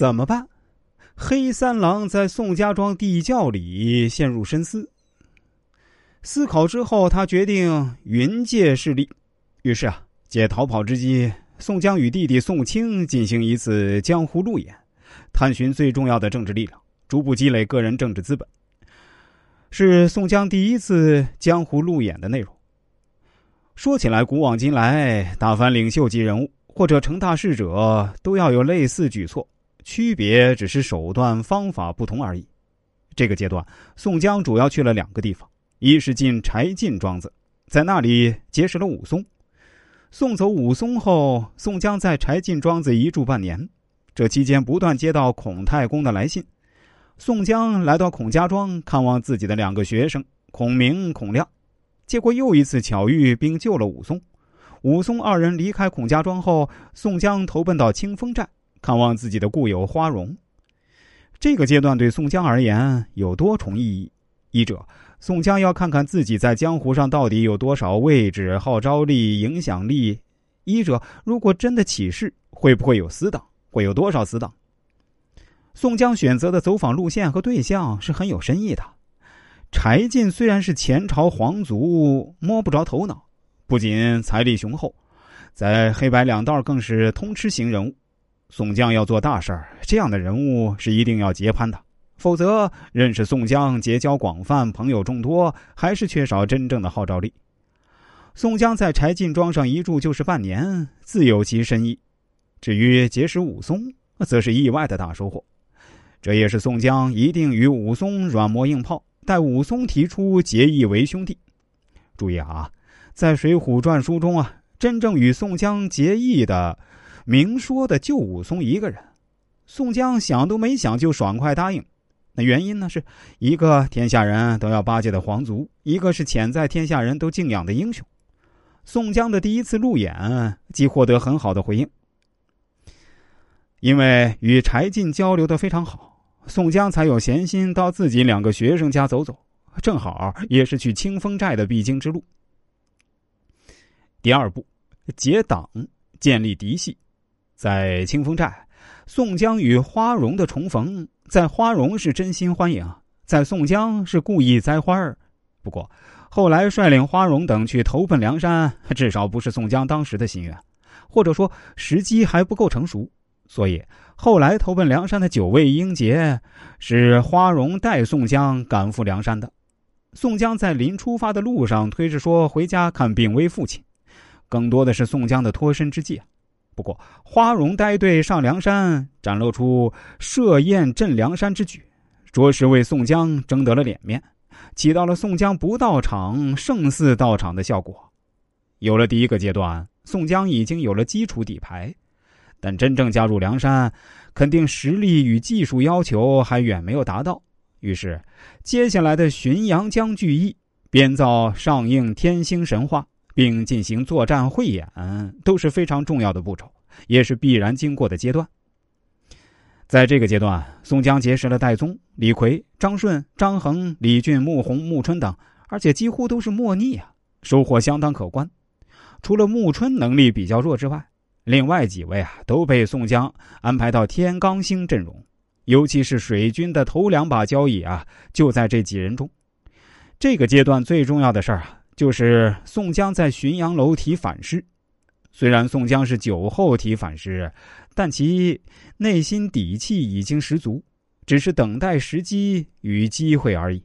怎么办？黑三郎在宋家庄地窖里陷入深思。思考之后，他决定云借势力。于是啊，借逃跑之机，宋江与弟弟宋清进行一次江湖路演，探寻最重要的政治力量，逐步积累个人政治资本。是宋江第一次江湖路演的内容。说起来，古往今来，打翻领袖级人物或者成大事者，都要有类似举措，区别只是手段方法不同而已。这个阶段，宋江主要去了两个地方。一是进柴进庄子，在那里结识了武松。送走武松后，宋江在柴进庄子一住半年。这期间不断接到孔太公的来信。宋江来到孔家庄看望自己的两个学生孔明、孔亮，结果又一次巧遇并救了武松。武松二人离开孔家庄后，宋江投奔到清风寨看望自己的故友花荣。这个阶段对宋江而言有多重意义：一者。宋江要看看自己在江湖上到底有多少位置、号召力、影响力。一者如果真的起事，会不会有死党？会有多少死党？宋江选择的走访路线和对象是很有深意的。柴进虽然是前朝皇族，摸不着头脑，不仅财力雄厚，在黑白两道更是通吃型人物。宋江要做大事儿，这样的人物是一定要结攀的。否则，认识宋江、结交广泛、朋友众多，还是缺少真正的号召力。宋江在柴进庄上一住就是半年，自有其深意。至于结识武松，则是意外的大收获。这也是宋江一定与武松软磨硬泡，待武松提出结义为兄弟。注意啊，在《水浒传》书中啊，真正与宋江结义的，明说的就武松一个人。宋江想都没想就爽快答应。那原因呢？是一个天下人都要巴结的皇族，一个是潜在天下人都敬仰的英雄。宋江的第一次路演即获得很好的回应，因为与柴进交流的非常好，宋江才有闲心到自己两个学生家走走，正好也是去清风寨的必经之路。第二步，结党，建立嫡系，在清风寨，宋江与花荣的重逢。在花荣是真心欢迎，在宋江是故意栽花儿。不过后来率领花荣等去投奔梁山，至少不是宋江当时的心愿，或者说时机还不够成熟。所以后来投奔梁山的九位英杰，是花荣带宋江赶赴梁山的。宋江在临出发的路上推着说回家看病危父亲，更多的是宋江的脱身之计啊。不过，花荣带队上梁山，展露出设宴镇梁山之举，着实为宋江争得了脸面，起到了宋江不到场胜似到场的效果。有了第一个阶段，宋江已经有了基础底牌，但真正加入梁山，肯定实力与技术要求还远没有达到。于是，接下来的浔阳江聚义、编造上映天星神话。并进行作战汇演，都是非常重要的步骤，也是必然经过的阶段。在这个阶段，宋江结识了戴宗、李逵、张顺、张衡、李俊、穆弘、穆春等，而且几乎都是莫逆啊，收获相当可观。除了穆春能力比较弱之外，另外几位啊都被宋江安排到天罡星阵容，尤其是水军的头两把交椅啊，就在这几人中。这个阶段最重要的事儿啊。就是宋江在浔阳楼提反诗，虽然宋江是酒后提反诗，但其内心底气已经十足，只是等待时机与机会而已。